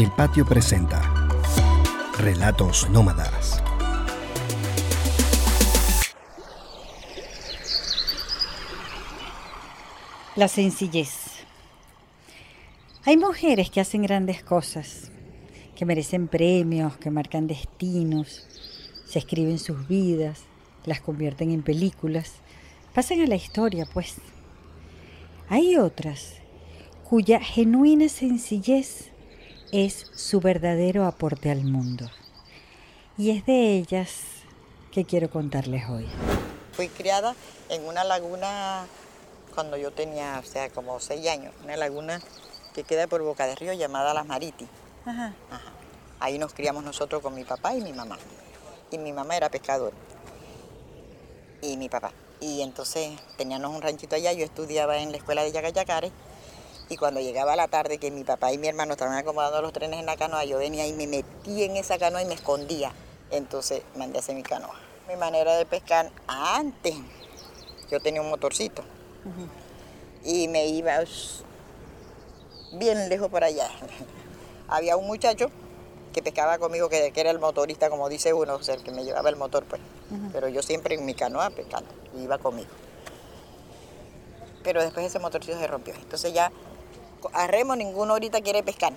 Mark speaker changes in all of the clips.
Speaker 1: El Patio presenta Relatos Nómadas.
Speaker 2: La sencillez. Hay mujeres que hacen grandes cosas, que merecen premios, que marcan destinos, se escriben sus vidas, las convierten en películas, pasan a la historia, pues. Hay otras cuya genuina sencillez es su verdadero aporte al mundo. Y es de ellas que quiero contarles hoy.
Speaker 3: Fui criada en una laguna cuando yo tenía, o sea, como seis años, una laguna que queda por Boca de Río llamada Las Mariti. Ajá. Ahí nos criamos nosotros con mi papá y mi mamá. Y mi mamá era pescador. Y mi papá. Y entonces teníamos un ranchito allá, yo estudiaba en la escuela de Yacayacares. Y cuando llegaba la tarde, que mi papá y mi hermano estaban acomodando los trenes en la canoa, yo venía y me metí en esa canoa y me escondía. Entonces mandé a hacer mi canoa. Mi manera de pescar antes, yo tenía un motorcito. Y me iba bien lejos por allá. Había un muchacho que pescaba conmigo, que, era el motorista, como dice uno, o sea, el que me llevaba el motor, pues. Pero yo siempre en mi canoa pescando, iba conmigo. Pero después ese motorcito se rompió. Entonces ya a remo ninguno ahorita quiere pescar.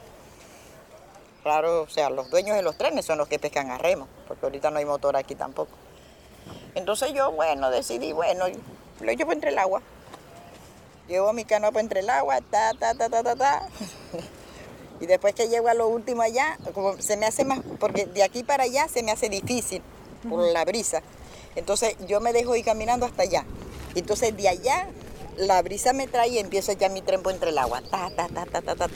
Speaker 3: Claro, o sea, los dueños de los trenes son los que pescan a remo, porque ahorita no hay motor aquí tampoco. Entonces yo, bueno, decidí, bueno, lo llevo entre el agua. Llevo mi canoa entre el agua, ta, ta, ta, ta, ta, ta. y después que llego a lo último allá, como se me hace más, porque de aquí para allá se me hace difícil por la brisa. Entonces yo me dejo ir caminando hasta allá. Entonces de allá la brisa me trae y empiezo ya mi trempo entre el agua, ta, ta, ta, ta, ta, ta,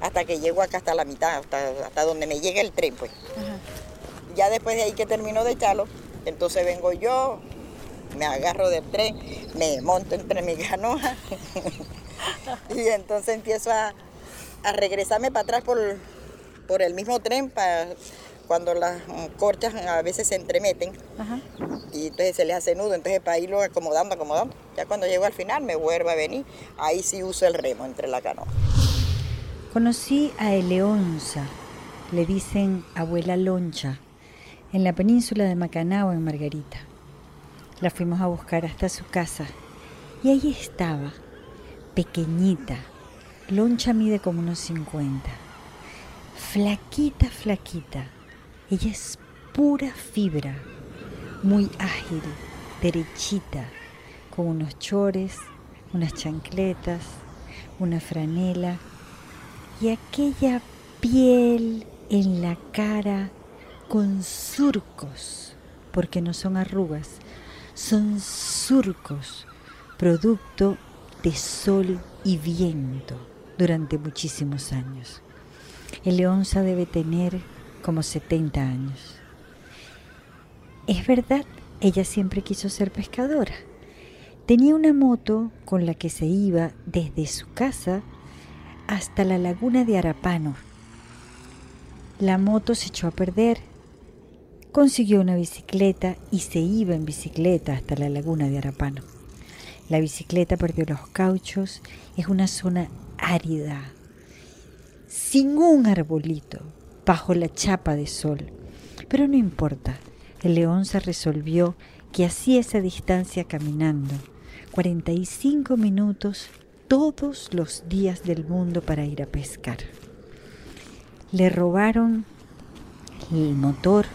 Speaker 3: hasta que llego acá hasta la mitad, hasta, donde me llega el tren, pues. Ya después de ahí que termino de echarlo, entonces vengo yo, me agarro del tren, me monto entre mi canoa y entonces empiezo a, regresarme para atrás por, por el mismo tren para cuando las corchas a veces se entremeten y entonces se les hace nudo, entonces para irlo acomodando, acomodando. Ya cuando llego al final me vuelvo a venir, ahí sí uso el remo entre la canoa.
Speaker 2: Conocí a Eleonza, le dicen abuela Loncha, en la península de Macanao, en Margarita. La fuimos a buscar hasta su casa y ahí estaba, pequeñita. Loncha mide como unos 50. Flaquita, flaquita. Ella es pura fibra, muy ágil, derechita, con unos chores, unas chancletas, una franela y aquella piel en la cara con surcos, porque no son arrugas, son surcos, producto de sol y viento durante muchísimos años. El leonza debe tener como 70 años. Es verdad, ella siempre quiso ser pescadora. Tenía una moto con la que se iba desde su casa hasta la laguna de Arapano. La moto se echó a perder consiguió una bicicleta y se iba en bicicleta hasta la laguna de Arapano. La bicicleta perdió los cauchos, es una zona árida, sin un arbolito, bajo la chapa de sol. Pero no importa, el león se resolvió que hacía esa distancia caminando, 45 minutos todos los días del mundo para ir a pescar. Le robaron el motor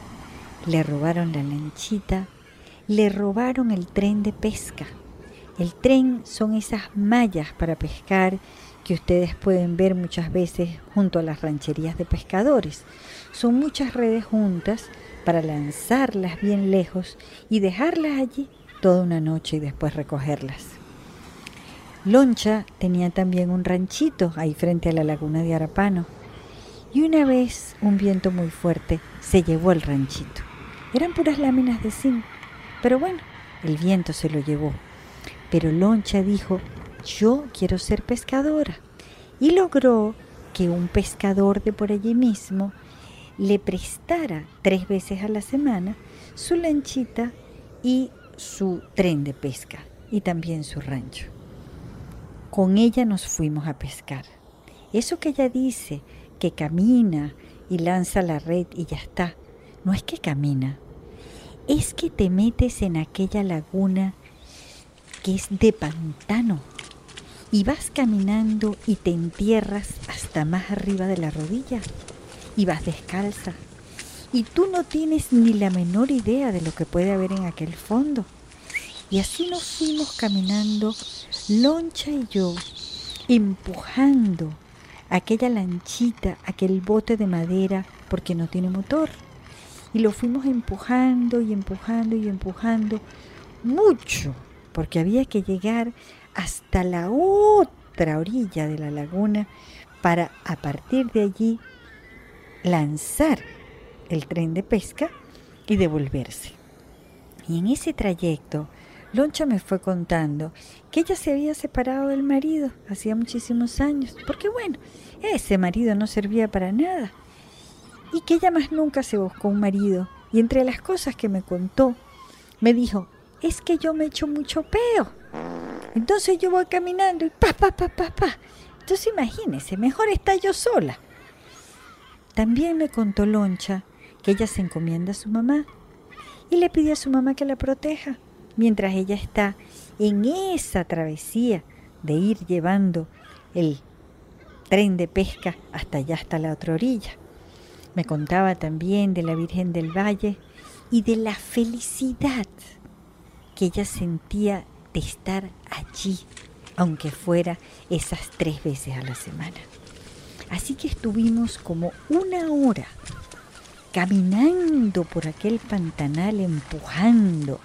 Speaker 2: le robaron la lanchita, le robaron el tren de pesca. El tren son esas mallas para pescar que ustedes pueden ver muchas veces junto a las rancherías de pescadores. Son muchas redes juntas para lanzarlas bien lejos y dejarlas allí toda una noche y después recogerlas. Loncha tenía también un ranchito ahí frente a la laguna de Arapano y una vez un viento muy fuerte se llevó el ranchito. Eran puras láminas de zinc. Pero bueno, el viento se lo llevó. Pero Loncha dijo, yo quiero ser pescadora. Y logró que un pescador de por allí mismo le prestara tres veces a la semana su lanchita y su tren de pesca y también su rancho. Con ella nos fuimos a pescar. Eso que ella dice que camina y lanza la red y ya está. No es que camina, es que te metes en aquella laguna que es de pantano y vas caminando y te entierras hasta más arriba de la rodilla y vas descalza. Y tú no tienes ni la menor idea de lo que puede haber en aquel fondo. Y así nos fuimos caminando, Loncha y yo, empujando aquella lanchita, aquel bote de madera, porque no tiene motor. Y lo fuimos empujando y empujando y empujando mucho, porque había que llegar hasta la otra orilla de la laguna para a partir de allí lanzar el tren de pesca y devolverse. Y en ese trayecto, Loncha me fue contando que ella se había separado del marido hacía muchísimos años, porque bueno, ese marido no servía para nada. Y que ella más nunca se buscó un marido. Y entre las cosas que me contó, me dijo, es que yo me echo mucho peo. Entonces yo voy caminando y pa, pa, pa, pa, pa. Entonces imagínese, mejor está yo sola. También me contó Loncha que ella se encomienda a su mamá y le pide a su mamá que la proteja mientras ella está en esa travesía de ir llevando el tren de pesca hasta allá, hasta la otra orilla. Me contaba también de la Virgen del Valle y de la felicidad que ella sentía de estar allí, aunque fuera esas tres veces a la semana. Así que estuvimos como una hora caminando por aquel pantanal, empujando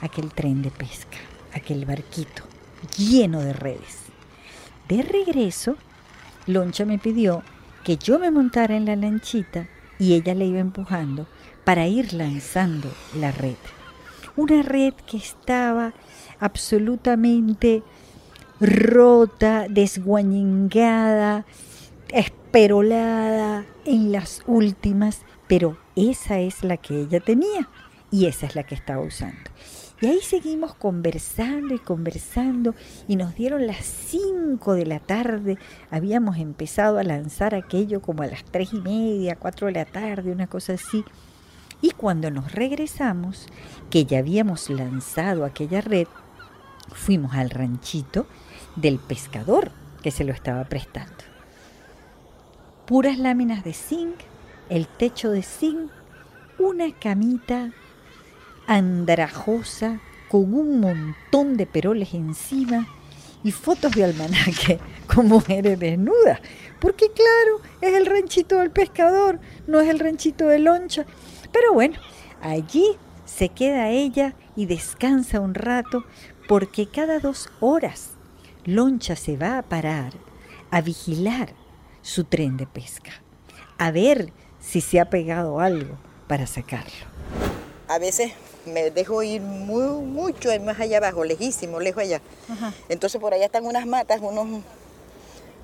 Speaker 2: aquel tren de pesca, aquel barquito lleno de redes. De regreso, Loncha me pidió que yo me montara en la lanchita y ella le iba empujando para ir lanzando la red. Una red que estaba absolutamente rota, desguañingada, esperolada en las últimas, pero esa es la que ella tenía y esa es la que estaba usando. Y ahí seguimos conversando y conversando y nos dieron las 5 de la tarde. Habíamos empezado a lanzar aquello como a las tres y media, 4 de la tarde, una cosa así. Y cuando nos regresamos, que ya habíamos lanzado aquella red, fuimos al ranchito del pescador que se lo estaba prestando. Puras láminas de zinc, el techo de zinc, una camita andrajosa con un montón de peroles encima y fotos de almanaque con mujeres desnudas. Porque claro, es el ranchito del pescador, no es el ranchito de loncha. Pero bueno, allí se queda ella y descansa un rato porque cada dos horas Loncha se va a parar a vigilar su tren de pesca, a ver si se ha pegado algo para sacarlo.
Speaker 3: A veces me dejo ir muy, mucho más allá abajo, lejísimo, lejos allá. Entonces por allá están unas matas, unos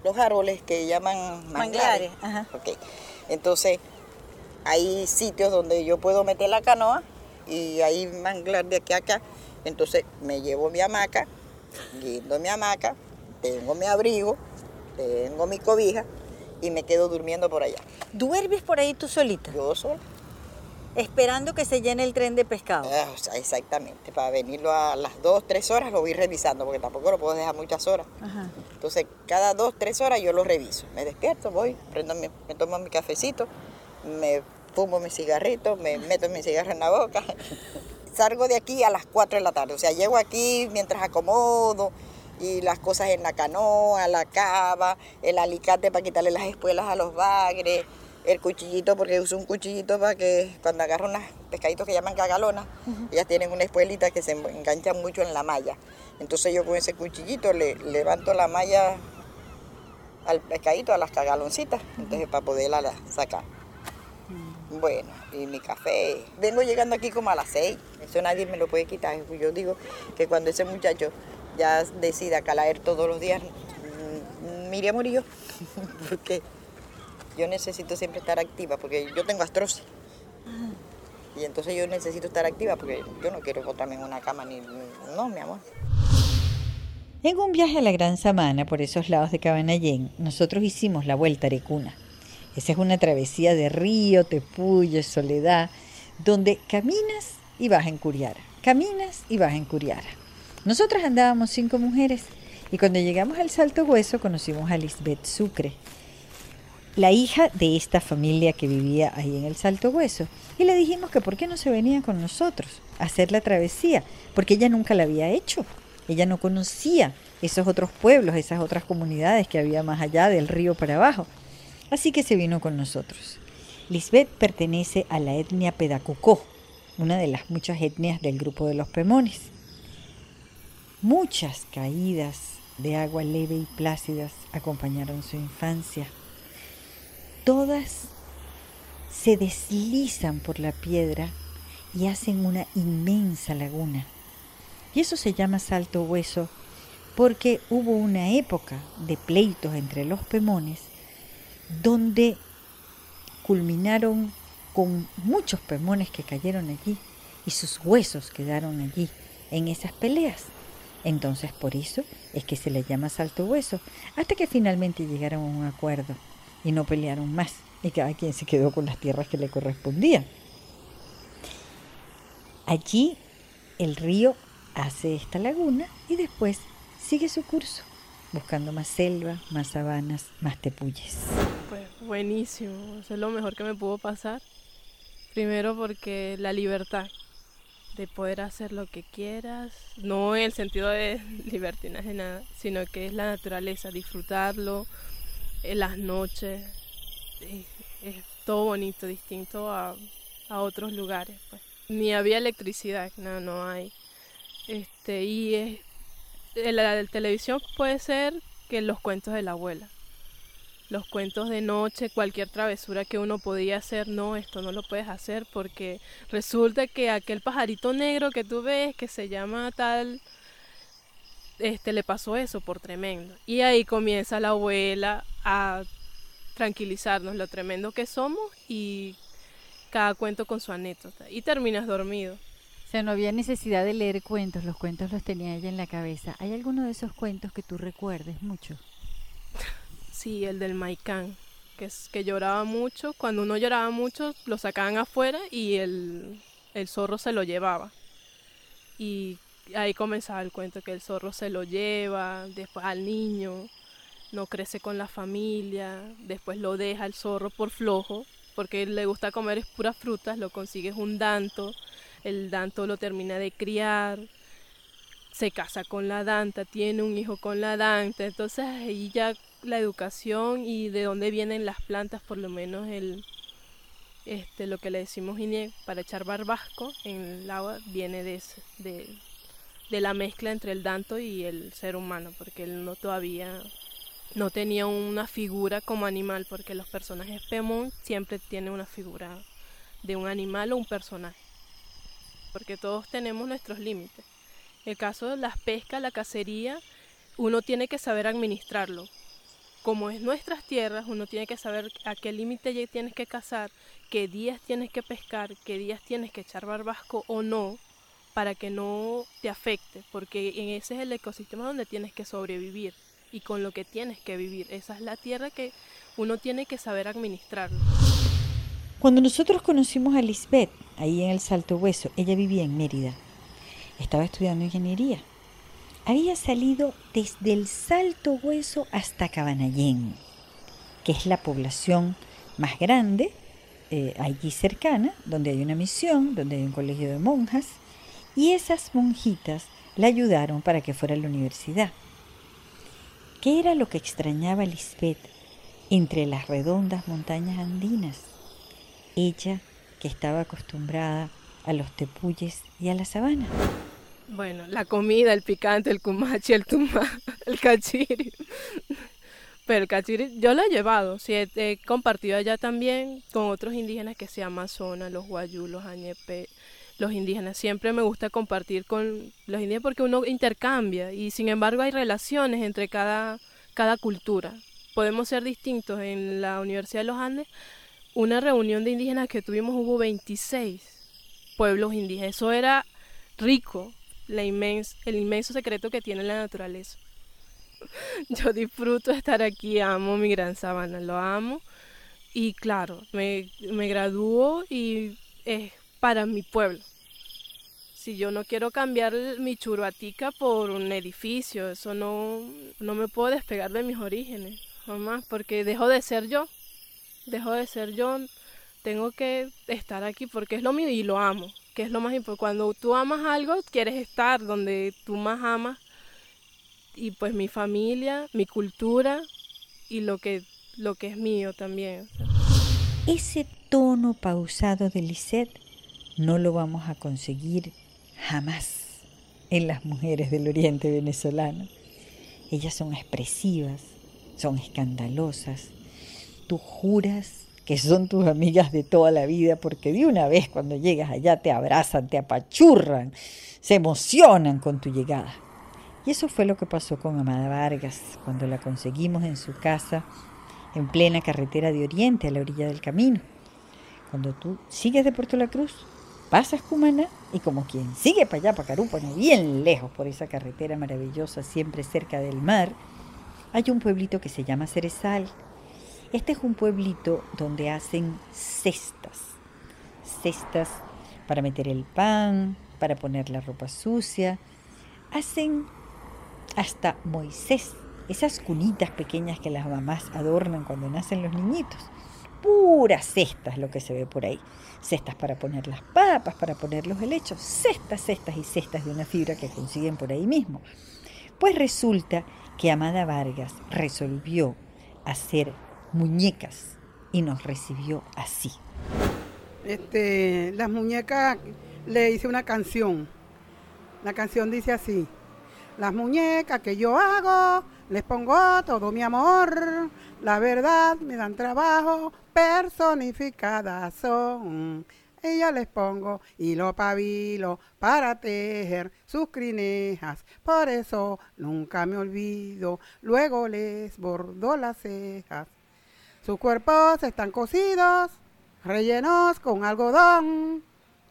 Speaker 3: los árboles que llaman manglares. Entonces hay sitios donde yo puedo meter la canoa y hay manglar de aquí a acá. Entonces me llevo mi hamaca, guindo mi hamaca, tengo mi abrigo, tengo mi cobija y me quedo durmiendo por allá.
Speaker 2: ¿Duermes por ahí tú solita?
Speaker 3: Yo sola
Speaker 2: esperando que se llene el tren de pescado.
Speaker 3: Ah, exactamente, para venirlo a las dos, tres horas lo voy revisando, porque tampoco lo puedo dejar muchas horas. Entonces, cada dos, tres horas yo lo reviso. Me despierto, voy, prendo me tomo mi cafecito, me fumo mi cigarrito, me meto mi cigarro en la boca. Salgo de aquí a las cuatro de la tarde, o sea, llego aquí mientras acomodo y las cosas en la canoa, la cava, el alicate para quitarle las espuelas a los bagres, el cuchillito, porque uso un cuchillito para que cuando agarro unos pescaditos que llaman cagalonas, ellas tienen una espuelita que se enganchan mucho en la malla. Entonces yo con ese cuchillito le levanto la malla al pescadito, a las cagaloncitas, entonces para poderla sacar. Bueno, y mi café. Vengo llegando aquí como a las seis, eso nadie me lo puede quitar. Yo digo que cuando ese muchacho ya decida calar todos los días, mm, Miriam murió, porque yo necesito siempre estar activa porque yo tengo astrosis. Y entonces yo necesito estar activa porque yo no quiero botarme en una cama ni... No, mi amor.
Speaker 2: En un viaje a la Gran Samana por esos lados de Cabanallén, nosotros hicimos la vuelta a Arecuna. Esa es una travesía de río, Tepuyo, Soledad, donde caminas y vas en Curiara, caminas y vas en Curiara. Nosotras andábamos cinco mujeres y cuando llegamos al Salto Hueso conocimos a Lisbeth Sucre, la hija de esta familia que vivía ahí en el Salto Hueso. Y le dijimos que por qué no se venía con nosotros a hacer la travesía, porque ella nunca la había hecho. Ella no conocía esos otros pueblos, esas otras comunidades que había más allá del río para abajo. Así que se vino con nosotros. Lisbeth pertenece a la etnia Pedacucó, una de las muchas etnias del grupo de los Pemones. Muchas caídas de agua leve y plácidas acompañaron su infancia. Todas se deslizan por la piedra y hacen una inmensa laguna. Y eso se llama salto hueso porque hubo una época de pleitos entre los pemones donde culminaron con muchos pemones que cayeron allí y sus huesos quedaron allí en esas peleas. Entonces por eso es que se le llama salto hueso, hasta que finalmente llegaron a un acuerdo y no pelearon más y cada quien se quedó con las tierras que le correspondían. Allí el río hace esta laguna y después sigue su curso, buscando más selva, más sabanas, más tepuyes.
Speaker 4: Pues buenísimo, eso es lo mejor que me pudo pasar. Primero porque la libertad de poder hacer lo que quieras, no en el sentido de libertinaje nada, sino que es la naturaleza, disfrutarlo, en las noches, es, todo bonito, distinto a, otros lugares. Pues. Ni había electricidad, no, no hay. Este, y es, la, la televisión puede ser que los cuentos de la abuela los cuentos de noche, cualquier travesura que uno podía hacer, no, esto no lo puedes hacer porque resulta que aquel pajarito negro que tú ves que se llama tal, este le pasó eso por tremendo. Y ahí comienza la abuela a tranquilizarnos lo tremendo que somos y cada cuento con su anécdota y terminas dormido.
Speaker 2: O sea, no había necesidad de leer cuentos, los cuentos los tenía ella en la cabeza. ¿Hay alguno de esos cuentos que tú recuerdes mucho?
Speaker 4: Sí, el del Maicán, que, es, que lloraba mucho. Cuando uno lloraba mucho, lo sacaban afuera y el, el zorro se lo llevaba. Y ahí comenzaba el cuento, que el zorro se lo lleva, después al niño, no crece con la familia, después lo deja el zorro por flojo, porque le gusta comer puras frutas, lo consigues un danto, el danto lo termina de criar, se casa con la danta, tiene un hijo con la danta, entonces ahí ya la educación y de dónde vienen las plantas, por lo menos el este lo que le decimos para echar barbasco en el agua viene de, de, de la mezcla entre el danto y el ser humano, porque él no todavía no tenía una figura como animal, porque los personajes Pemón siempre tienen una figura de un animal o un personaje, porque todos tenemos nuestros límites. El caso de las pescas, la cacería, uno tiene que saber administrarlo, como es nuestras tierras, uno tiene que saber a qué límite tienes que cazar, qué días tienes que pescar, qué días tienes que echar barbasco o no, para que no te afecte, porque ese es el ecosistema donde tienes que sobrevivir y con lo que tienes que vivir. Esa es la tierra que uno tiene que saber administrar.
Speaker 2: Cuando nosotros conocimos a Lisbeth, ahí en el Salto Hueso, ella vivía en Mérida. Estaba estudiando ingeniería había salido desde el Salto Hueso hasta Cabanallén, que es la población más grande eh, allí cercana, donde hay una misión, donde hay un colegio de monjas, y esas monjitas la ayudaron para que fuera a la universidad. ¿Qué era lo que extrañaba Lisbeth entre las redondas montañas andinas? Ella que estaba acostumbrada a los tepuyes y a la sabana.
Speaker 4: Bueno, la comida, el picante, el kumachi, el tuma, el cachiri. Pero el cachiri yo lo he llevado, sí, he, compartido allá también con otros indígenas que se Amazonas, los guayú, los añepe, los indígenas. Siempre me gusta compartir con los indígenas porque uno intercambia y sin embargo hay relaciones entre cada, cada cultura. Podemos ser distintos. En la Universidad de los Andes, una reunión de indígenas que tuvimos hubo 26 pueblos indígenas. Eso era rico, la el inmenso secreto que tiene la naturaleza. Yo disfruto estar aquí, amo mi gran sabana, lo amo. Y claro, me, me gradúo y es para mi pueblo. Si yo no quiero cambiar mi churuatica por un edificio, eso no, no me puedo despegar de mis orígenes, jamás, porque dejo de ser yo. Dejo de ser yo, tengo que estar aquí porque es lo mío y lo amo, que es lo más importante. Cuando tú amas algo, quieres estar donde tú más amas. Y pues mi familia, mi cultura y lo que, lo que es mío también.
Speaker 2: Ese tono pausado de Lisette no lo vamos a conseguir jamás en las mujeres del oriente venezolano. Ellas son expresivas, son escandalosas. Tú juras que son tus amigas de toda la vida porque de una vez cuando llegas allá te abrazan, te apachurran, se emocionan con tu llegada. Y eso fue lo que pasó con Amada Vargas cuando la conseguimos en su casa en plena carretera de Oriente a la orilla del camino. Cuando tú sigues de Puerto La Cruz, pasas Cumaná y como quien sigue para allá, para Carúpano, bien lejos por esa carretera maravillosa, siempre cerca del mar, hay un pueblito que se llama Cerezal. Este es un pueblito donde hacen cestas, cestas para meter el pan, para poner la ropa sucia. Hacen hasta Moisés, esas cunitas pequeñas que las mamás adornan cuando nacen los niñitos puras cestas lo que se ve por ahí. Cestas para poner las papas, para poner los helechos, cestas, cestas y cestas de una fibra que consiguen por ahí mismo. Pues resulta que Amada Vargas resolvió hacer muñecas y nos recibió así.
Speaker 5: Este, las muñecas le hice una canción. La canción dice así: Las muñecas que yo hago, les pongo todo mi amor. La verdad me dan trabajo, personificadas son. Ella les pongo hilo pabilo para tejer sus crinejas, por eso nunca me olvido, luego les bordo las cejas. Sus cuerpos están cosidos, rellenos con algodón,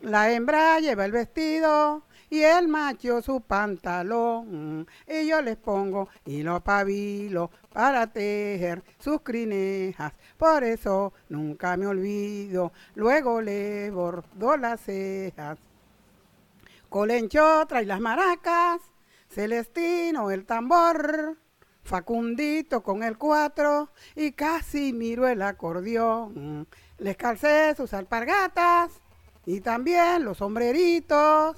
Speaker 5: la hembra lleva el vestido y el macho su pantalón. Y yo les pongo hilo pabilo para tejer sus crinejas. Por eso nunca me olvido, luego le bordo las cejas. Colencho trae las maracas, Celestino el tambor, Facundito con el cuatro y casi miro el acordeón. Les calcé sus alpargatas y también los sombreritos.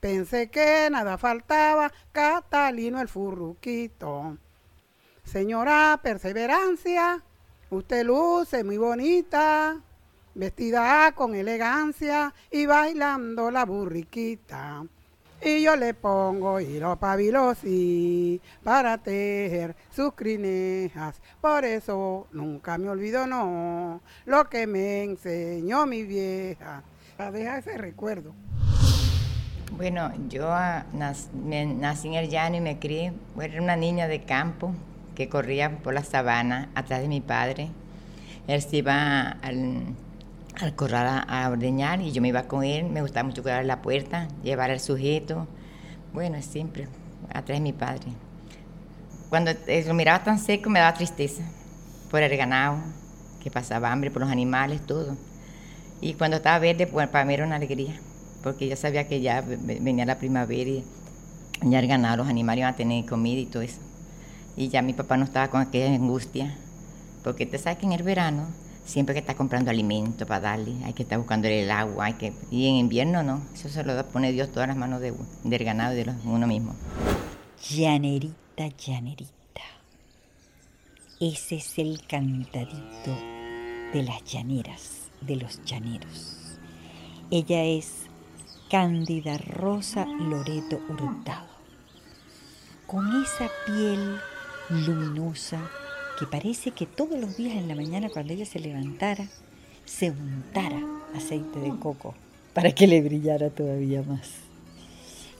Speaker 5: Pensé que nada faltaba, Catalino el furruquito. Señora Perseverancia, usted luce muy bonita, vestida con elegancia y bailando la burriquita. Y yo le pongo hilo pabilosi para tejer sus crinejas. Por eso nunca me olvido, no, lo que me enseñó mi vieja. Deja ese recuerdo.
Speaker 6: Bueno, yo ah, nací en el llano y me crié. Era una niña de campo que corría por la sabana atrás de mi padre. Él se iba al, corral a, ordeñar y yo me iba con él. Me gustaba mucho cuidar la puerta, llevar al sujeto. Bueno, siempre atrás de mi padre. Cuando eh, lo miraba tan seco me daba tristeza por el ganado, que pasaba hambre, por los animales, todo. Y cuando estaba verde, pues para mí era una alegría, porque yo sabía que ya venía la primavera y ya el ganado, los animales iban a tener comida y todo eso. Y ya mi papá no estaba con aquella angustia, porque te sabes que en el verano siempre que está comprando alimento para darle, hay que estar buscando el agua, hay que, y en invierno no, eso se lo pone Dios todas las manos de, del ganado y de uno mismo.
Speaker 2: Llanerita, llanerita. Ese es el cantadito de las llaneras de los llaneros. Ella es Cándida Rosa Loreto Hurtado, con esa piel luminosa que parece que todos los días en la mañana cuando ella se levantara, se untara aceite de coco para que le brillara todavía más.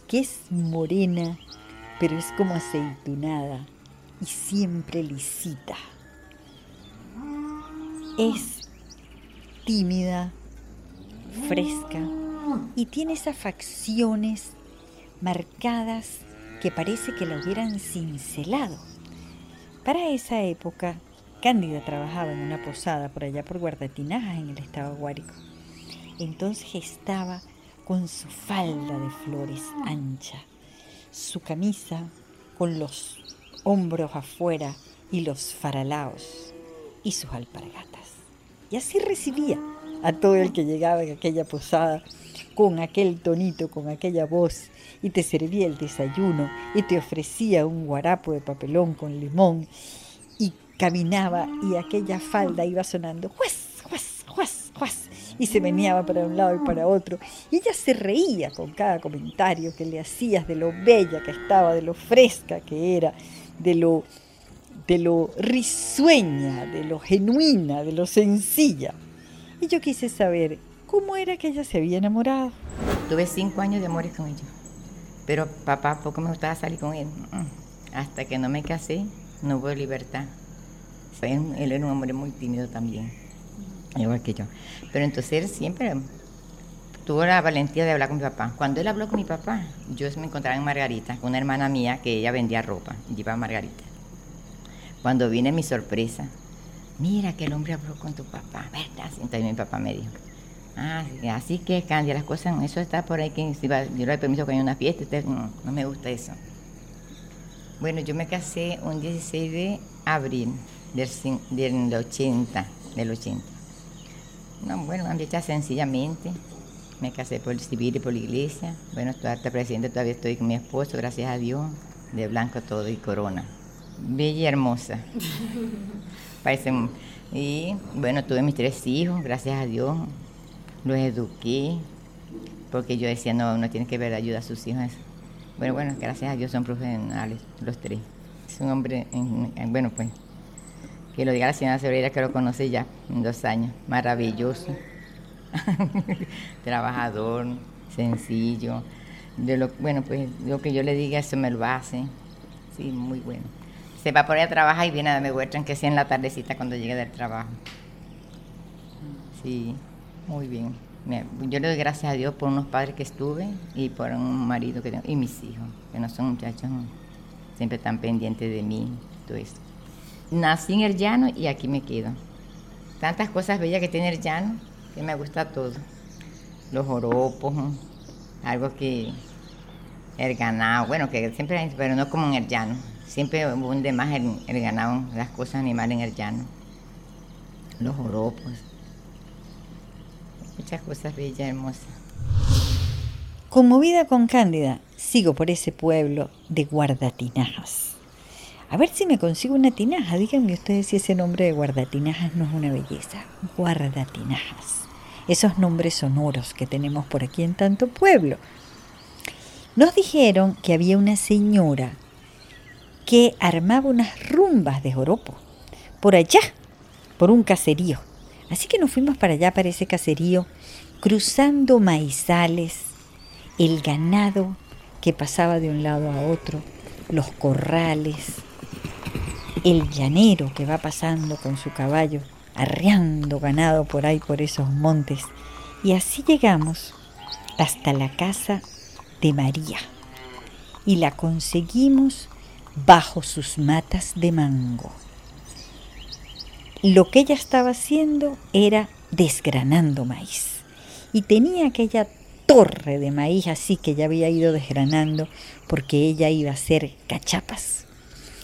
Speaker 2: Que es morena, pero es como aceitunada y siempre lisita. Es tímida, fresca y tiene esas facciones marcadas que parece que la hubieran cincelado. Para esa época, Cándida trabajaba en una posada por allá por Guardatinajas en el estado Guárico. Entonces estaba con su falda de flores ancha, su camisa con los hombros afuera y los faralaos y sus alpargatas. Y así recibía a todo el que llegaba en aquella posada con aquel tonito, con aquella voz, y te servía el desayuno y te ofrecía un guarapo de papelón con limón y caminaba y aquella falda iba sonando juez, juez, juez, juez y se meneaba para un lado y para otro. Y ella se reía con cada comentario que le hacías de lo bella que estaba, de lo fresca que era, de lo, de lo risueña, de lo genuina, de lo sencilla. Y yo quise saber cómo era que ella se había enamorado.
Speaker 6: Tuve cinco años de amores con ella, pero papá poco me gustaba salir con él. Hasta que no me casé, no hubo libertad. Él era un hombre muy tímido también, igual que yo. Pero entonces él siempre tuvo la valentía de hablar con mi papá. Cuando él habló con mi papá, yo me encontraba en Margarita con una hermana mía que ella vendía ropa y llevaba Margarita. Cuando vine mi sorpresa, mira que el hombre habló con tu papá, ¿verdad? Entonces mi papá me dijo, ah, así que cambia las cosas, eso está por ahí que si va, yo le permiso que haya una fiesta, usted, no, no me gusta eso. Bueno, yo me casé un 16 de abril del, del 80, del 80. No, bueno, una fecha sencillamente. Me casé por el civil y por la iglesia. Bueno, estoy hasta presente, todavía estoy con mi esposo, gracias a Dios, de blanco todo y corona. Bella y hermosa. Parece, y bueno, tuve mis tres hijos, gracias a Dios. Los eduqué, porque yo decía, no, uno tiene que ver ayuda a sus hijos. Bueno, bueno, gracias a Dios son profesionales, los tres. Es un hombre, bueno, pues, que lo diga la señora Severera que lo conoce ya en dos años, maravilloso, trabajador, sencillo. De lo, bueno, pues lo que yo le diga, eso me lo hace. Sí, muy bueno. Se va por ahí a trabajar y viene a darme vuelta, que sea en la tardecita cuando llegue del trabajo. Sí, muy bien. Yo le doy gracias a Dios por unos padres que estuve y por un marido que tengo, y mis hijos, que no son muchachos, siempre están pendientes de mí, todo esto nací en el llano y aquí me quedo. Tantas cosas bellas que tiene el llano que me gusta todo. Los joropos, algo que el ganado, bueno, que siempre hay, pero no como en el llano. Siempre hunde más el, el ganado, las cosas animales en el llano. Los joropos. Muchas cosas bellas, hermosas.
Speaker 2: Conmovida con Cándida, sigo por ese pueblo de guardatinajas a ver si me consigo una tinaja. Díganme ustedes si ese nombre de guardatinajas no es una belleza. Guardatinajas. Esos nombres sonoros que tenemos por aquí en tanto pueblo. Nos dijeron que había una señora que armaba unas rumbas de joropo por allá, por un caserío. Así que nos fuimos para allá, para ese caserío, cruzando maizales, el ganado que pasaba de un lado a otro, los corrales, el llanero que va pasando con su caballo, arreando ganado por ahí por esos montes. Y así llegamos hasta la casa de María y la conseguimos bajo sus matas de mango. Lo que ella estaba haciendo era desgranando maíz y tenía aquella torre de maíz así que ya había ido desgranando porque ella iba a hacer cachapas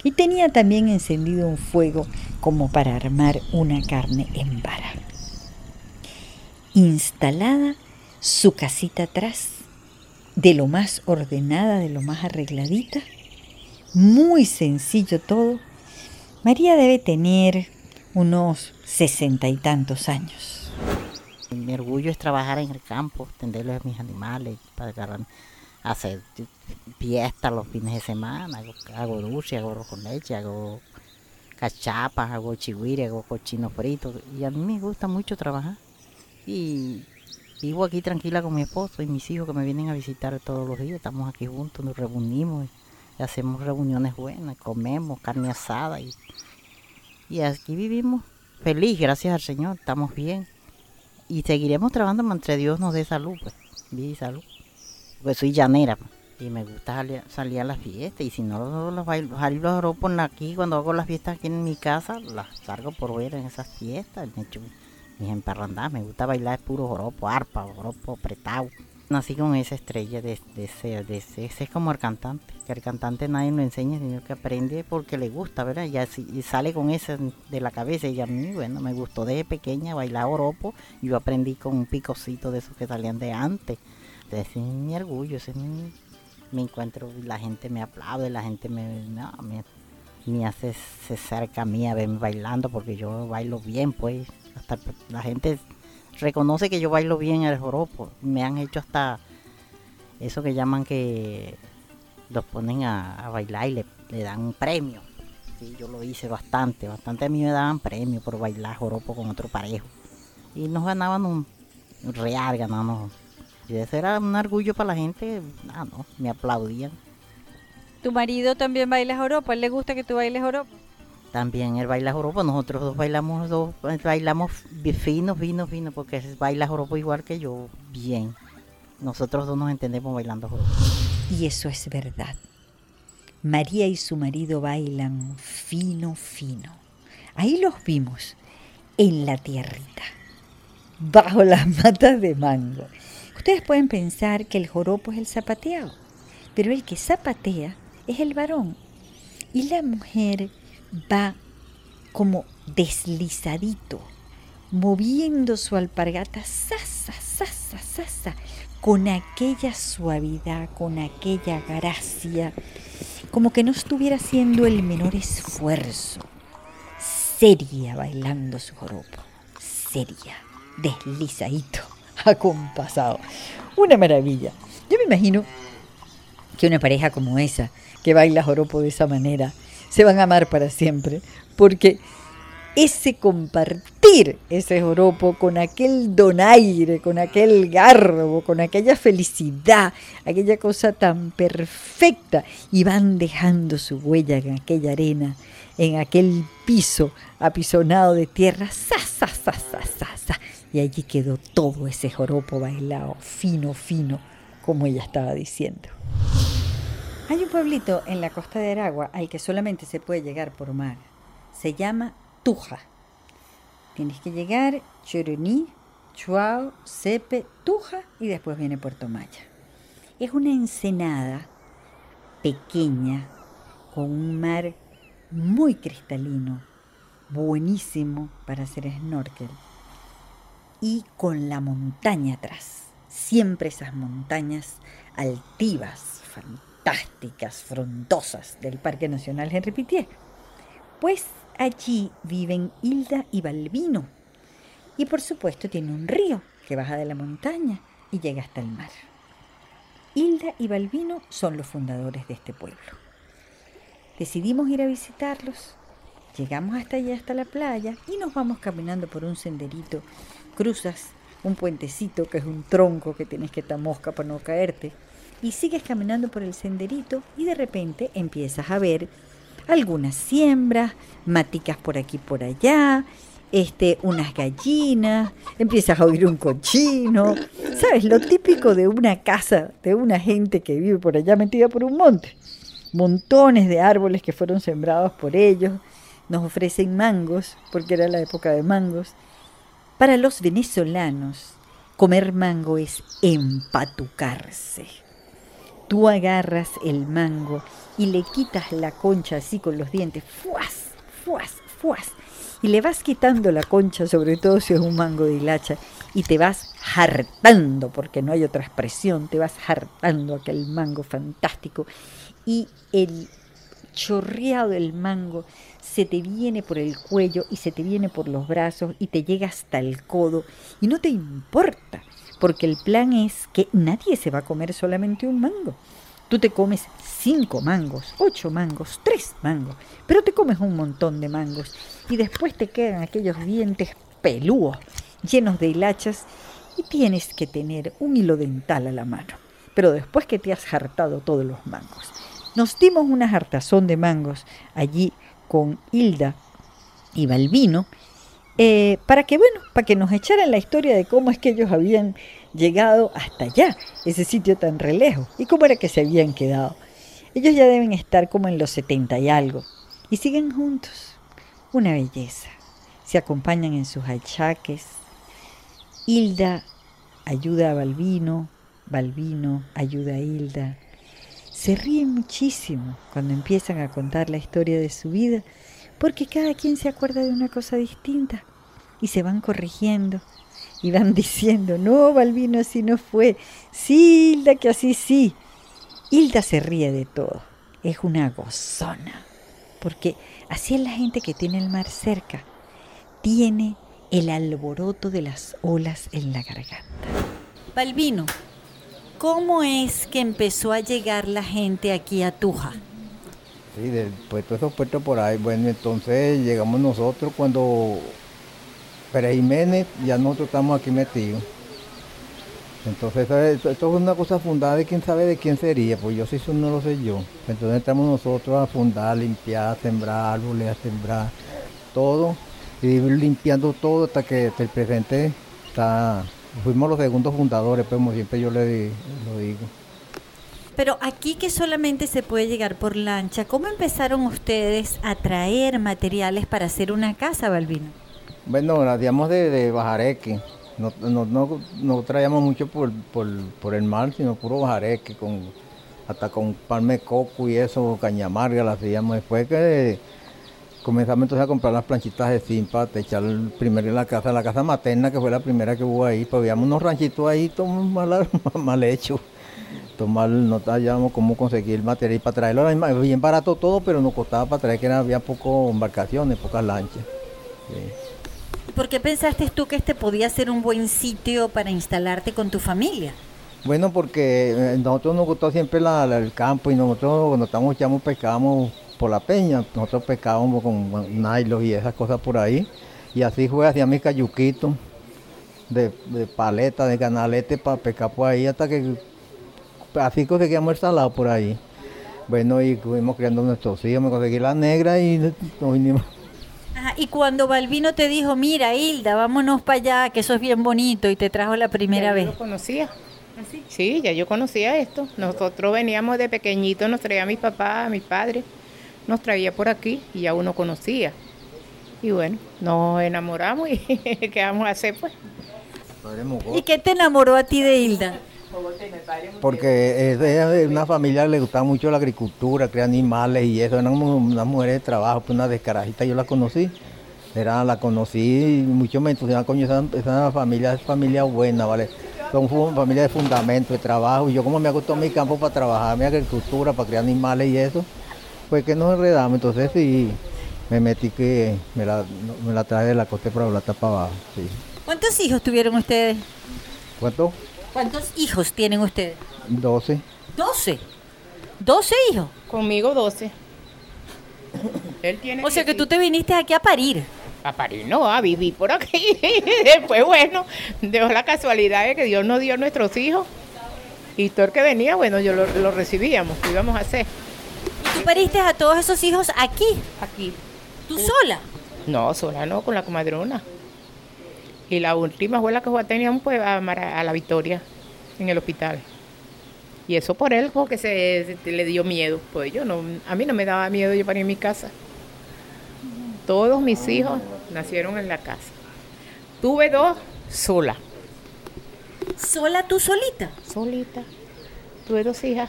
Speaker 2: y tenía también encendido un fuego como para armar una carne en vara. Instalada su casita atrás, de lo más ordenada, de lo más arregladita, muy sencillo todo, María debe tener unos sesenta y tantos años.
Speaker 7: Mi orgullo es trabajar en el campo, tenderle a mis animales, para agarrar hacer fiestas los fines de semana, hago, dulce, hago arroz con leche, hago cachapas, hago chihuire, hago cochino frito y a mí me gusta mucho trabajar. Y vivo aquí tranquila con mi esposo y mis hijos que me vienen a visitar todos los días, estamos aquí juntos, nos reunimos y hacemos reuniones buenas, comemos carne asada y, y aquí vivimos feliz, gracias al Señor, estamos bien y seguiremos trabajando entre Dios nos dé salud, pues, vida y salud porque soy llanera. Y me gusta salir, a las fiestas. Y si no los bailo, los joropos aquí, cuando hago las fiestas aquí en mi casa, las salgo por ver en esas fiestas. Me echo mis emparrandadas. Me gusta bailar puro joropo, arpa, joropo apretado. Nací con esa estrella de, de ese, de ese, es como el cantante, que el cantante nadie lo enseña, sino que aprende porque le gusta, ¿verdad? Y, así, y sale con ese de la cabeza y a mí, bueno, me gustó desde pequeña bailar oropo, yo aprendí con un picocito de esos que salían de antes, ese es mi orgullo, ese es mi, me encuentro, la gente me aplaude, la gente me, no, me, hace, se acerca a mí a verme bailando porque yo bailo bien, pues, hasta la gente reconoce que yo bailo bien el joropo. Me han hecho hasta eso que llaman que los ponen a, bailar y le, dan un premio. Sí, yo lo hice bastante, bastante a mí me daban premio por bailar joropo con otro parejo. Y nos ganaban un, un real, ganamos. Y eso era un orgullo para la gente, ah, no, me aplaudían.
Speaker 2: ¿Tu marido también baila joropo? ¿A él le gusta que tú bailes joropo?
Speaker 7: También él baila joropo, nosotros dos bailamos dos, bailamos fino, fino, fino, porque baila joropo igual que yo, bien. Nosotros dos nos entendemos bailando joropo.
Speaker 2: Y eso es verdad. María y su marido bailan fino, fino. Ahí los vimos, en la tierrita, bajo las matas de mango. Ustedes pueden pensar que el joropo es el zapateado, pero el que zapatea es el varón. Y la mujer va como deslizadito, moviendo su alpargata, sasa, sasa, sasa, con aquella suavidad, con aquella gracia, como que no estuviera haciendo el menor esfuerzo, seria bailando su joropo, seria, deslizadito, acompasado. Una maravilla. Yo me imagino que una pareja como esa, que baila joropo de esa manera, se van a amar para siempre, porque ese compartir ese joropo con aquel donaire, con aquel garbo, con aquella felicidad, aquella cosa tan perfecta, y van dejando su huella en aquella arena, en aquel piso apisonado de tierra, sa, sa, sa, sa, y allí quedó todo ese joropo bailado, fino, fino, como ella estaba diciendo. Hay un pueblito en la costa de Aragua al que solamente se puede llegar por mar. Se llama Tuja. Tienes que llegar Choroní, Chuao, Sepe, Tuja y después viene Puerto Maya. Es una ensenada pequeña con un mar muy cristalino, buenísimo para hacer snorkel y con la montaña atrás. Siempre esas montañas altivas, fantásticas, frondosas del Parque Nacional Henri Pittier. Pues allí viven Hilda y Balbino. Y por supuesto tiene un río que baja de la montaña y llega hasta el mar. Hilda y Balbino son los fundadores de este pueblo. Decidimos ir a visitarlos. Llegamos hasta allá, hasta la playa, y nos vamos caminando por un senderito. Cruzas un puentecito que es un tronco que tienes que estar mosca para no caerte y sigues caminando por el senderito y de repente empiezas a ver algunas siembras, maticas por aquí por allá, este, unas gallinas, empiezas a oír un cochino, ¿sabes? Lo típico de una casa, de una gente que vive por allá metida por un monte. Montones de árboles que fueron sembrados por ellos, nos ofrecen mangos, porque era la época de mangos. Para los venezolanos, comer mango es empatucarse tú agarras el mango y le quitas la concha así con los dientes, fuas, fuas, fuas, y le vas quitando la concha, sobre todo si es un mango de hilacha, y te vas hartando, porque no hay otra expresión, te vas hartando aquel mango fantástico, y el chorreado del mango se te viene por el cuello y se te viene por los brazos y te llega hasta el codo, y no te importa porque el plan es que nadie se va a comer solamente un mango. Tú te comes cinco mangos, ocho mangos, tres mangos, pero te comes un montón de mangos y después te quedan aquellos dientes pelúos, llenos de hilachas y tienes que tener un hilo dental a la mano. Pero después que te has hartado todos los mangos. Nos dimos una hartazón de mangos allí con Hilda y Balbino eh, para que, bueno, para que nos echaran la historia de cómo es que ellos habían llegado hasta allá, ese sitio tan re lejos, y cómo era que se habían quedado. Ellos ya deben estar como en los 70 y algo, y siguen juntos. Una belleza. Se acompañan en sus achaques. Hilda ayuda a Balbino, Balbino ayuda a Hilda. Se ríen muchísimo cuando empiezan a contar la historia de su vida, porque cada quien se acuerda de una cosa distinta y se van corrigiendo y van diciendo, no, Balbino así no fue, sí, Hilda que así sí. Hilda se ríe de todo, es una gozona, porque así es la gente que tiene el mar cerca, tiene el alboroto de las olas en la garganta.
Speaker 8: Balbino, ¿cómo es que empezó a llegar la gente aquí a Tuja?
Speaker 9: Sí, del puesto esos puertos por ahí. Bueno, entonces llegamos nosotros cuando Pérez Jiménez, ya nosotros estamos aquí metidos. Entonces esto, es una cosa fundada de quién sabe de quién sería, pues yo sí eso no lo sé yo. Entonces estamos nosotros a fundar, limpiar, sembrar árboles, a sembrar todo, y limpiando todo hasta que el presente está, fuimos los segundos fundadores, pues como siempre yo le lo digo.
Speaker 8: Pero aquí que solamente se puede llegar por lancha, ¿cómo empezaron ustedes a traer materiales para hacer una casa, Balbino?
Speaker 9: Bueno, la hacíamos de, de bajareque. No, no, no, traíamos mucho por, por, el mar, sino puro bajareque, con, hasta con palma de coco y eso, caña amarga la hacíamos. Después que comenzamos entonces a comprar las planchitas de zinc para techar primero en la casa, la casa materna, que fue la primera que hubo ahí, pues habíamos unos ranchitos ahí, todos mal, mal hechos. Todo mal, no sabíamos cómo conseguir material para traerlo era bien barato todo, pero nos costaba para traer que era- había pocas embarcaciones, pocas lanchas. Sí.
Speaker 8: ¿Por qué pensaste tú que este podía ser un buen sitio para instalarte con tu familia?
Speaker 9: Bueno, porque eh, nosotros nos gustó siempre la- la- el campo y nosotros cuando estábamos chamos pescábamos por la peña, nosotros pescábamos con nylon y esas cosas por ahí. Y así fue, hacía mis cayuquitos de, de paleta, de canalete para pescar por ahí hasta que así conseguíamos el salado por ahí. Bueno, y fuimos criando nuestros hijos, me conseguí la negra y nos vinimos.
Speaker 8: Ajá, y cuando Balbino te dijo, mira, Hilda, vámonos para allá, que eso es bien bonito, y te trajo la primera
Speaker 10: Ya
Speaker 8: vez.
Speaker 10: Yo lo conocía. Sí, ya yo conocía esto. Nosotros veníamos de pequeñitos, nos traía mi papá, mi padre, nos traía por aquí y ya uno conocía. Y bueno, nos enamoramos y ¿qué vamos a hacer pues?
Speaker 8: ¿Y qué te enamoró a ti de Hilda?
Speaker 9: Porque es de una familia que le gustaba mucho la agricultura, criar animales y eso, eran unas mujeres de trabajo, pues una descarajita yo la conocí. Era, la conocí y mucho me entusiasmaba, coño, esa, esa familia es familia buena, ¿vale? Son familia de fundamento, de trabajo, y yo como me gustó mi campo para trabajar, mi agricultura, para criar animales y eso, pues que nos enredamos, entonces sí, me metí que me la, me la traje de la costa para Blata para abajo, sí.
Speaker 8: ¿Cuántos hijos tuvieron ustedes?
Speaker 9: ¿Cuánto?
Speaker 8: ¿Cuántos hijos tienen ustedes?
Speaker 9: 12.
Speaker 8: Doce. ¿Doce hijos?
Speaker 10: Conmigo 12. Él tiene
Speaker 8: O sea que tú te viniste aquí a parir.
Speaker 10: A París no, a vivir por aquí. Después, bueno, dio la casualidad de que Dios nos dio nuestros hijos. Y todo el que venía, bueno, yo lo, lo recibíamos, ¿qué íbamos a hacer?
Speaker 8: ¿Y tú pariste a todos esos hijos aquí?
Speaker 10: Aquí.
Speaker 8: ¿Tú sola?
Speaker 10: No, sola no, con la comadrona. Y la última fue la que teníamos pues a, a la Victoria, en el hospital. Y eso por él, porque se, se le dio miedo. Pues yo no, a mí no me daba miedo yo para ir a mi casa. Todos mis hijos nacieron en la casa. Tuve dos sola.
Speaker 8: ¿Sola tú solita?
Speaker 10: Solita. Tuve dos hijas.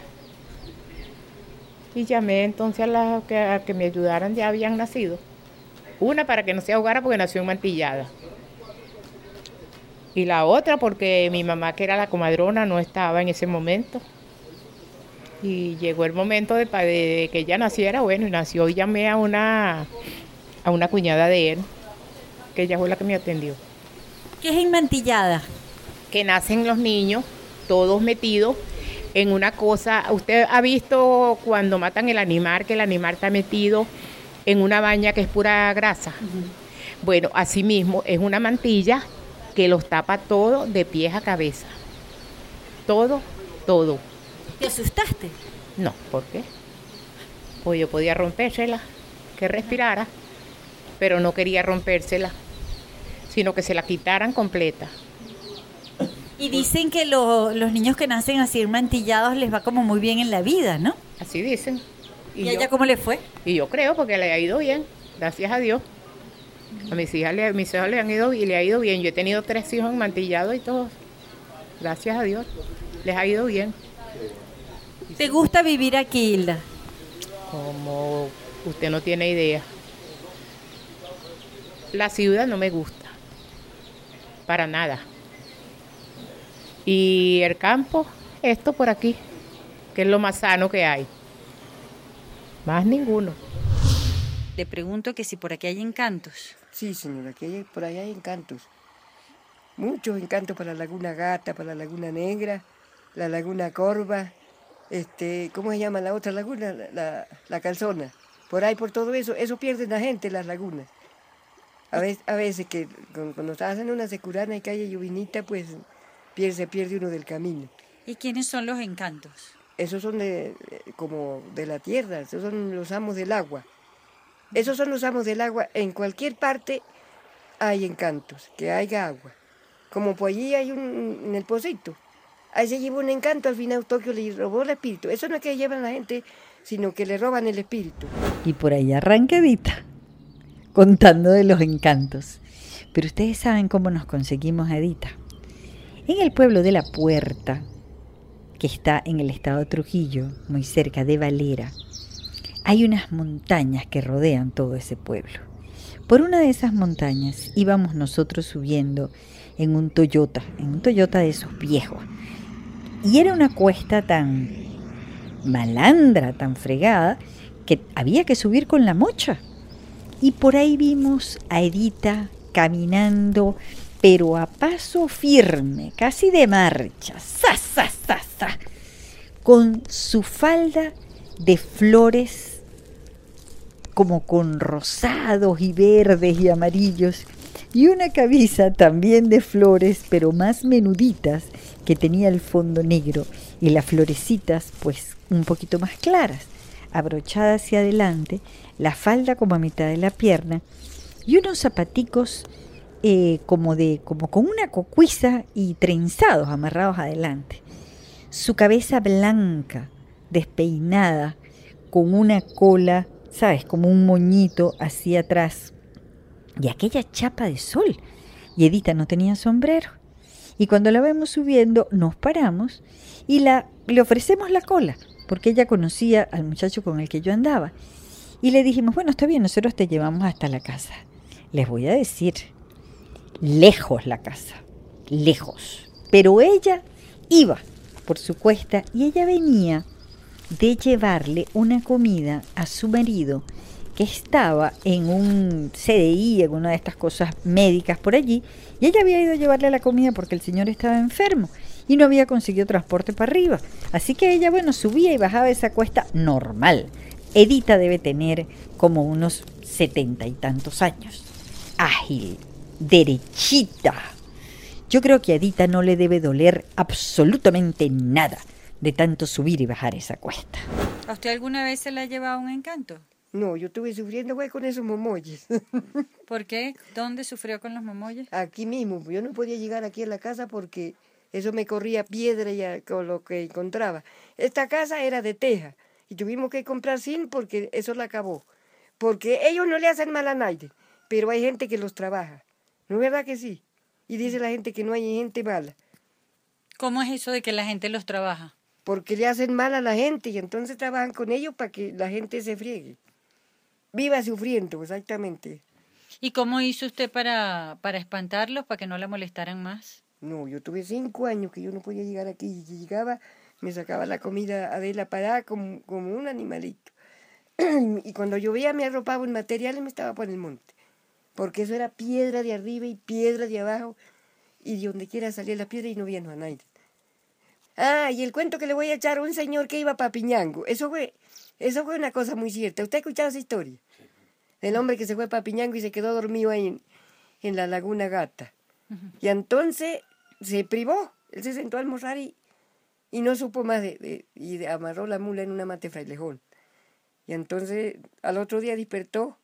Speaker 10: Y llamé entonces a las que, a que me ayudaran, ya habían nacido. Una para que no se ahogara porque nació en Mantillada. Y la otra porque mi mamá, que era la comadrona, no estaba en ese momento. Y llegó el momento de, que ella naciera, bueno, y nació y llamé a una, a una cuñada de él, que ella fue la que me atendió.
Speaker 8: ¿Qué es enmantillada?
Speaker 10: Que nacen los niños, todos metidos en una cosa. Usted ha visto cuando matan el animal, que el animal está metido en una baña que es pura grasa. Bueno, así mismo es una mantilla que los tapa todo de pies a cabeza. Todo, todo.
Speaker 8: ¿Te asustaste?
Speaker 10: No, ¿por qué? Pues yo podía rompérsela, que respirara, pero no quería rompérsela, sino que se la quitaran completa.
Speaker 8: Y dicen que lo- los niños que nacen así mantillados les va como muy bien en la vida, ¿no?
Speaker 10: Así dicen.
Speaker 8: ¿Y,
Speaker 10: yo-
Speaker 8: a ella cómo le fue?
Speaker 10: Y yo creo porque le ha ido bien, gracias a Dios. A mis hijas le, mis hijos le han ido y le ha ido bien. Yo he tenido tres hijos mantillados y todos. Gracias a Dios. Les ha ido bien.
Speaker 8: ¿Te gusta vivir aquí, Hilda?
Speaker 10: Como usted no tiene idea. La ciudad no me gusta. Para nada. Y el campo, esto por aquí, que es lo más sano que hay. Más ninguno.
Speaker 8: Le pregunto que si por aquí hay encantos.
Speaker 11: Sí, señora, que hay- por allá hay encantos. Muchos encantos para la Laguna Gata, para la Laguna Negra, la Laguna Corva, este, ¿cómo se llama la otra laguna? La, la- la Calzona. Por ahí, por todo eso, eso pierden la gente, las lagunas. A veces, a veces que cuando, cuando estás en una securana y calle llovinita, pues pierde, se pierde uno del camino.
Speaker 8: ¿Y quiénes son los encantos?
Speaker 11: Esos son de, como de la tierra, esos son los amos del agua. Esos son los amos del agua. En cualquier parte hay encantos, que haya agua. Como por allí hay un, en el pocito. Ahí se lleva un encanto, al final Tokio le robó el espíritu. Eso no es que llevan la gente, sino que le roban el espíritu.
Speaker 2: Y por ahí arranca Edita, contando de los encantos. Pero ustedes saben cómo nos conseguimos a Edita. En el pueblo de La Puerta, que está en el estado de Trujillo, muy cerca de Valera, hay unas montañas que rodean todo ese pueblo. Por una de esas montañas íbamos nosotros subiendo en un Toyota, en un Toyota de esos viejos. Y era una cuesta tan malandra, tan fregada, que había que subir con la mocha. Y por ahí vimos a Edita caminando, pero a paso firme, casi de marcha, sa, sa, sa, sa, con su falda de flores como con rosados y verdes y amarillos, y una camisa también de flores, pero más menuditas, que tenía el fondo negro y las florecitas pues un poquito más claras, abrochada hacia adelante, la falda como a mitad de la pierna y unos zapaticos eh, como de como con una cocuiza y trenzados amarrados adelante. Su cabeza blanca, despeinada, con una cola, sabes, como un moñito hacia atrás y aquella chapa de sol. Y Edita no tenía sombrero. Y cuando la vemos subiendo, nos paramos y la, le ofrecemos la cola, porque ella conocía al muchacho con el que yo andaba. Y le dijimos, bueno, está bien, nosotros te llevamos hasta la casa. Les voy a decir, lejos la casa, lejos. Pero ella iba por su cuesta y ella venía de llevarle una comida a su marido que estaba en un CDI, en una de estas cosas médicas por allí, y ella había ido a llevarle la comida porque el señor estaba enfermo y no había conseguido transporte para arriba. Así que ella, bueno, subía y bajaba esa cuesta normal. Edita debe tener como unos setenta y tantos años. Ágil, derechita. Yo creo que a Edita no le debe doler absolutamente nada de tanto subir y bajar esa cuesta.
Speaker 8: ¿A usted alguna vez se le ha llevado un encanto?
Speaker 11: No, yo estuve sufriendo güey, con esos momoyes.
Speaker 8: ¿Por qué? ¿Dónde sufrió con los momoyes?
Speaker 11: Aquí mismo, yo no podía llegar aquí a la casa porque eso me corría piedra ya con lo que encontraba. Esta casa era de teja y tuvimos que comprar zinc porque eso la acabó. Porque ellos no le hacen mal a nadie, pero hay gente que los trabaja. ¿No es verdad que sí? Y dice la gente que no hay gente mala,
Speaker 8: ¿Cómo es eso de que la gente los trabaja?
Speaker 11: Porque le hacen mal a la gente y entonces trabajan con ellos para que la gente se friegue. Viva sufriendo, exactamente.
Speaker 8: ¿Y cómo hizo usted para, para espantarlos, para que no la molestaran más?
Speaker 11: No, yo tuve cinco años que yo no podía llegar aquí. Y llegaba, me sacaba la comida Adela parada como, como un animalito. y cuando llovía me arropaba en material y me estaba por el monte. Porque eso era piedra de arriba y piedra de abajo. Y de donde quiera salía la piedra y no había a nadie. Ah, y el cuento que le voy a echar a un señor que iba para Piñango. Eso fue, eso fue una cosa muy cierta. ¿Usted ha escuchado esa historia? Del hombre que se fue para Piñango y se quedó dormido ahí en, en la Laguna Gata. Y entonces se privó. Él se sentó a almorzar y, y no supo más de, de- y amarró la mula en una mate frailejón. Y entonces al otro día despertó,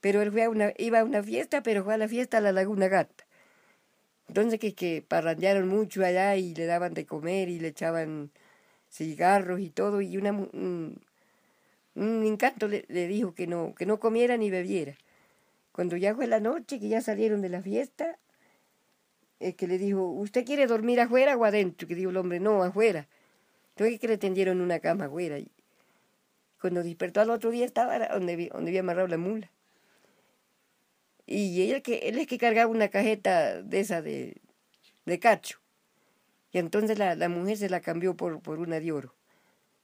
Speaker 11: pero él fue a una, iba a una fiesta, pero fue a la fiesta a la Laguna Gata. Entonces que, que parrandearon mucho allá y le daban de comer y le echaban cigarros y todo, y una, un, un encanto le, dijo que no, que no comiera ni bebiera. Cuando ya fue la noche, que ya salieron de la fiesta, eh, que le dijo, ¿usted quiere dormir afuera o adentro? Que dijo el hombre, no, afuera. Entonces que le tendieron una cama afuera. Y cuando despertó al otro día estaba donde, donde había amarrado la mula. Y él, que, él es que cargaba una cajeta de esa de, de cacho. Y entonces la, la mujer se la cambió por, por una de oro.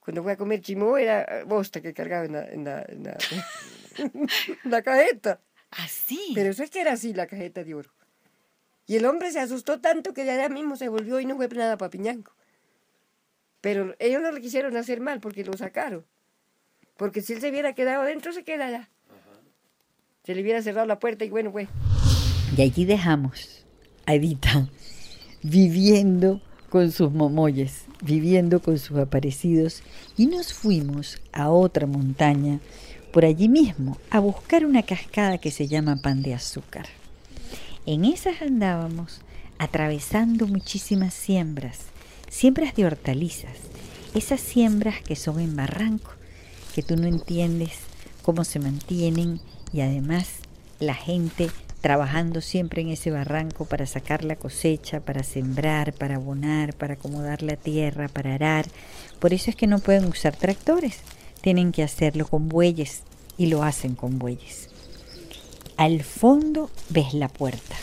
Speaker 11: Cuando fue a comer chimó era bosta que cargaba en la, en la, en la, en la cajeta.
Speaker 8: Así.
Speaker 11: Pero eso es que era así la cajeta de oro. Y el hombre se asustó tanto que de allá mismo se volvió y no fue nada para Piñanco. Pero ellos no le quisieron hacer mal porque lo sacaron. Porque si él se hubiera quedado adentro, se queda allá. Se le hubiera cerrado la puerta y bueno, pues.
Speaker 2: Y allí dejamos a Edita viviendo con sus momoyes, viviendo con sus aparecidos, y nos fuimos a otra montaña, por allí mismo, a buscar una cascada que se llama Pan de Azúcar. En esas andábamos atravesando muchísimas siembras, siembras de hortalizas, esas siembras que son en barranco, que tú no entiendes cómo se mantienen y además la gente trabajando siempre en ese barranco para sacar la cosecha, para sembrar, para abonar, para acomodar la tierra, para arar. Por eso es que no pueden usar tractores, tienen que hacerlo con bueyes y lo hacen con bueyes. Al fondo ves la puerta.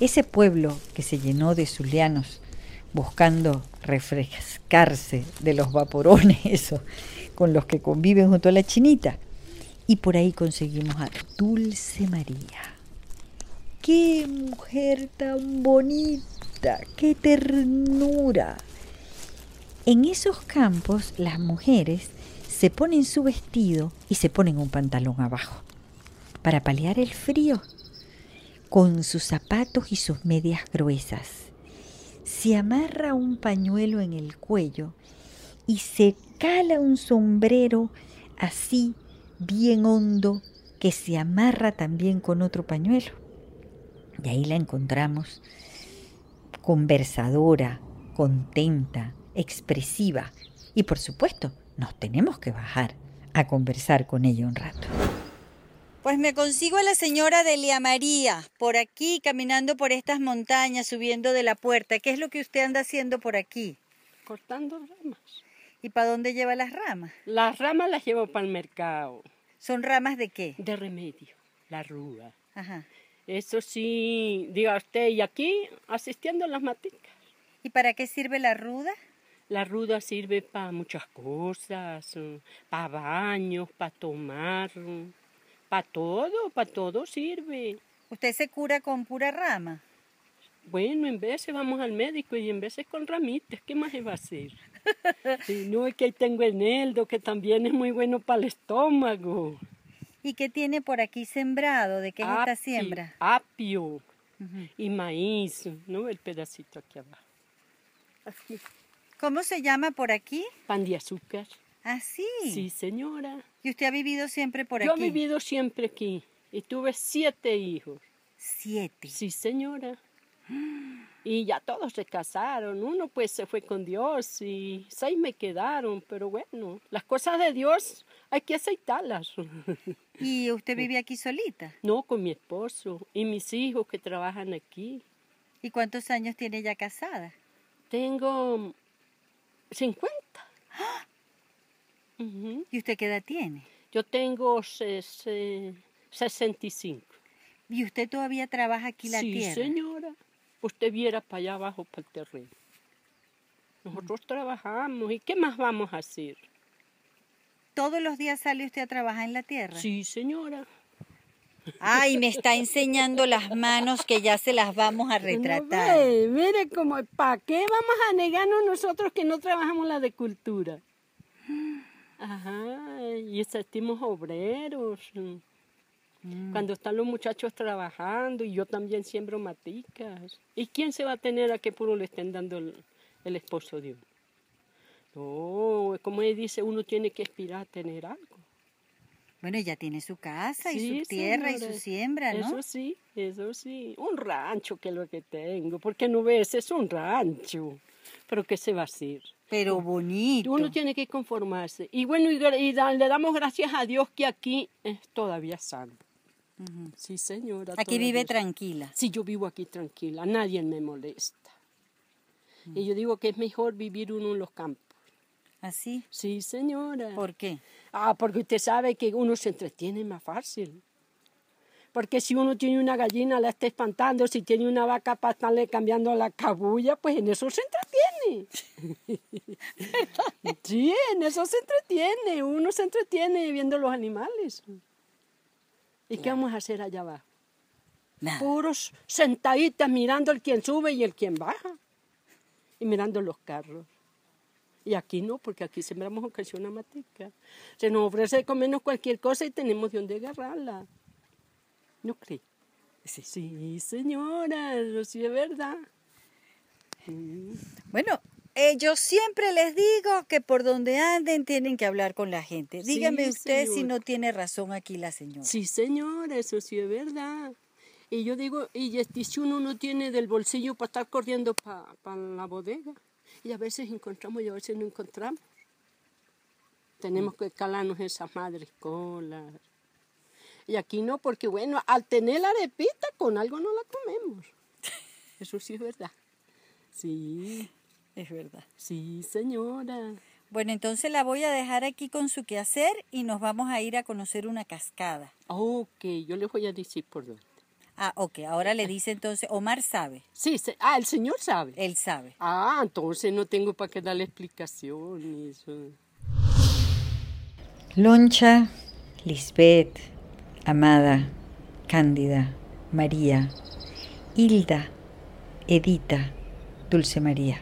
Speaker 2: Ese pueblo que se llenó de zulianos buscando refrescarse de los vaporones esos con los que conviven junto a la chinita. Y por ahí conseguimos a Dulce María. ¡Qué mujer tan bonita! ¡Qué ternura! En esos campos las mujeres se ponen su vestido y se ponen un pantalón abajo para paliar el frío con sus zapatos y sus medias gruesas. Se amarra un pañuelo en el cuello y se cala un sombrero así bien hondo que se amarra también con otro pañuelo. Y ahí la encontramos conversadora, contenta, expresiva. Y por supuesto, nos tenemos que bajar a conversar con ella un rato.
Speaker 8: Pues me consigo a la señora Delia María, por aquí, caminando por estas montañas, subiendo de la puerta. ¿Qué es lo que usted anda haciendo por aquí?
Speaker 12: Cortando ramas.
Speaker 8: ¿Y para dónde lleva las ramas?
Speaker 12: Las ramas las llevo para el mercado.
Speaker 8: ¿Son ramas de qué?
Speaker 12: De remedio, la rúa.
Speaker 8: Ajá.
Speaker 12: Eso sí, diga usted, y aquí asistiendo a las maticas.
Speaker 8: ¿Y para qué sirve la ruda?
Speaker 12: La ruda sirve para muchas cosas, para baños, para tomar, para todo, para todo sirve.
Speaker 8: ¿Usted se cura con pura rama?
Speaker 12: Bueno, en veces vamos al médico y en veces con ramitas, ¿qué más se va a hacer? Si no, es que ahí tengo eneldo, que también es muy bueno para el estómago.
Speaker 8: ¿Y qué tiene por aquí sembrado? ¿De qué es esta
Speaker 12: Apio,
Speaker 8: siembra?
Speaker 12: Apio y maíz, ¿no? El pedacito aquí abajo. Aquí,
Speaker 8: ¿Cómo se llama por aquí?
Speaker 12: pan de azúcar.
Speaker 8: Ah, sí.
Speaker 12: Sí, señora.
Speaker 8: ¿Y usted ha vivido siempre por
Speaker 12: Yo
Speaker 8: aquí?
Speaker 12: he vivido siempre aquí y tuve siete hijos.
Speaker 8: Siete.
Speaker 12: Sí, señora. Y ya todos se casaron. Uno pues se fue con Dios y seis me quedaron. Pero bueno, las cosas de Dios hay que aceitarlas.
Speaker 8: ¿Y usted vive aquí solita?
Speaker 12: No, con mi esposo y mis hijos que trabajan aquí.
Speaker 8: ¿Y cuántos años tiene ya casada?
Speaker 12: Tengo 50. Ujú.
Speaker 8: ¿Y usted qué edad tiene?
Speaker 12: Yo tengo ses- eh, 65.
Speaker 8: ¿Y usted todavía trabaja aquí la
Speaker 12: sí,
Speaker 8: tierra?
Speaker 12: señora. Usted viera para allá abajo, para el terreno. Nosotros trabajamos. ¿Y qué más vamos a hacer?
Speaker 8: ¿Todos los días sale usted a trabajar en la tierra?
Speaker 12: Sí, señora.
Speaker 8: Ay, me está enseñando las manos que ya se las vamos a retratar.
Speaker 12: No ve, mire, como, ¿para qué vamos a negarnos nosotros que no trabajamos la de cultura? Ajá, y sentimos obreros.
Speaker 8: Mm.
Speaker 12: Cuando están los muchachos trabajando y yo también siembro maticas. ¿Y quién se va a tener a que puro le estén dando el, el esposo de uno? No, como él dice, uno tiene que aspirar a tener algo.
Speaker 2: Bueno, ya tiene su casa y su tierra y su siembra, ¿no?
Speaker 12: Eso sí, eso sí. Un rancho que es lo que tengo. Porque no ves, es un rancho. Pero ¿qué se va a hacer?
Speaker 2: Pero bonito.
Speaker 12: Uno tiene que conformarse. Y bueno, y, le damos gracias a Dios que aquí es todavía Sí, señora.
Speaker 2: Aquí vive tranquila.
Speaker 12: Sí, yo vivo aquí tranquila. Nadie me molesta. Y yo digo que es mejor vivir uno en los campos.
Speaker 2: ¿Así?
Speaker 12: Sí, señora.
Speaker 2: ¿Por qué?
Speaker 12: Ah, porque usted sabe que uno se entretiene más fácil. Porque si uno tiene una gallina, la está espantando. Si tiene una vaca para estarle cambiando la cabulla, pues en eso se entretiene. sí, en eso se entretiene. Uno se entretiene viendo los animales. ¿Y qué vamos a hacer allá abajo? Puros sentaditas mirando el quien sube y el quien baja. Y mirando los carros. Y aquí no, porque aquí sembramos ocasión a matica. Se nos ofrece comernos cualquier cosa y tenemos de dónde agarrarla. ¿No cree? Sí, señora, eso sí es verdad. Mm.
Speaker 2: Bueno, eh, yo siempre les digo que por donde anden tienen que hablar con la gente.
Speaker 12: Sí,
Speaker 2: Dígame usted si no tiene razón aquí la señora.
Speaker 12: Sí, señora, eso sí es verdad. Y yo digo, y si uno no tiene del bolsillo para estar corriendo para la bodega, y a veces encontramos y a veces no encontramos. Tenemos que calarnos esas madres colas. Y aquí no, porque bueno, al tener la arepita, con algo no la comemos. Eso sí es verdad. Sí.
Speaker 2: Es verdad.
Speaker 12: Sí, señora.
Speaker 2: Bueno, entonces la voy a dejar aquí con su quehacer y nos vamos a ir a conocer una cascada.
Speaker 12: Ok, yo le voy a decir por dónde.
Speaker 2: Ah, ok, ahora le dice entonces, Omar sabe.
Speaker 12: Sí, se- ah, el señor sabe.
Speaker 2: Él sabe.
Speaker 12: Ah, entonces no tengo para qué darle explicación eso.
Speaker 2: Loncha, Lisbeth, Amada, Cándida, María, Hilda, Edita, Dulce María.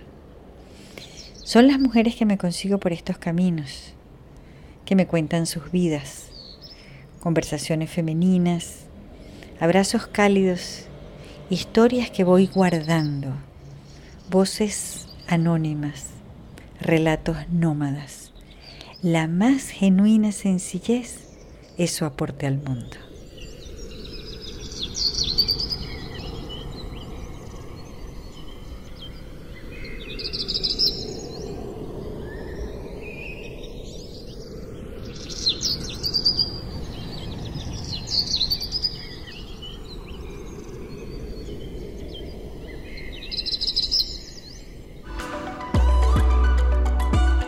Speaker 2: Son las mujeres que me consigo por estos caminos, que me cuentan sus vidas, conversaciones femeninas, abrazos cálidos, historias que voy guardando, voces anónimas, relatos nómadas. La más genuina sencillez es su aporte al mundo.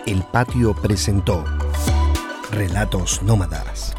Speaker 1: El Patio presentó Relatos Nómadas.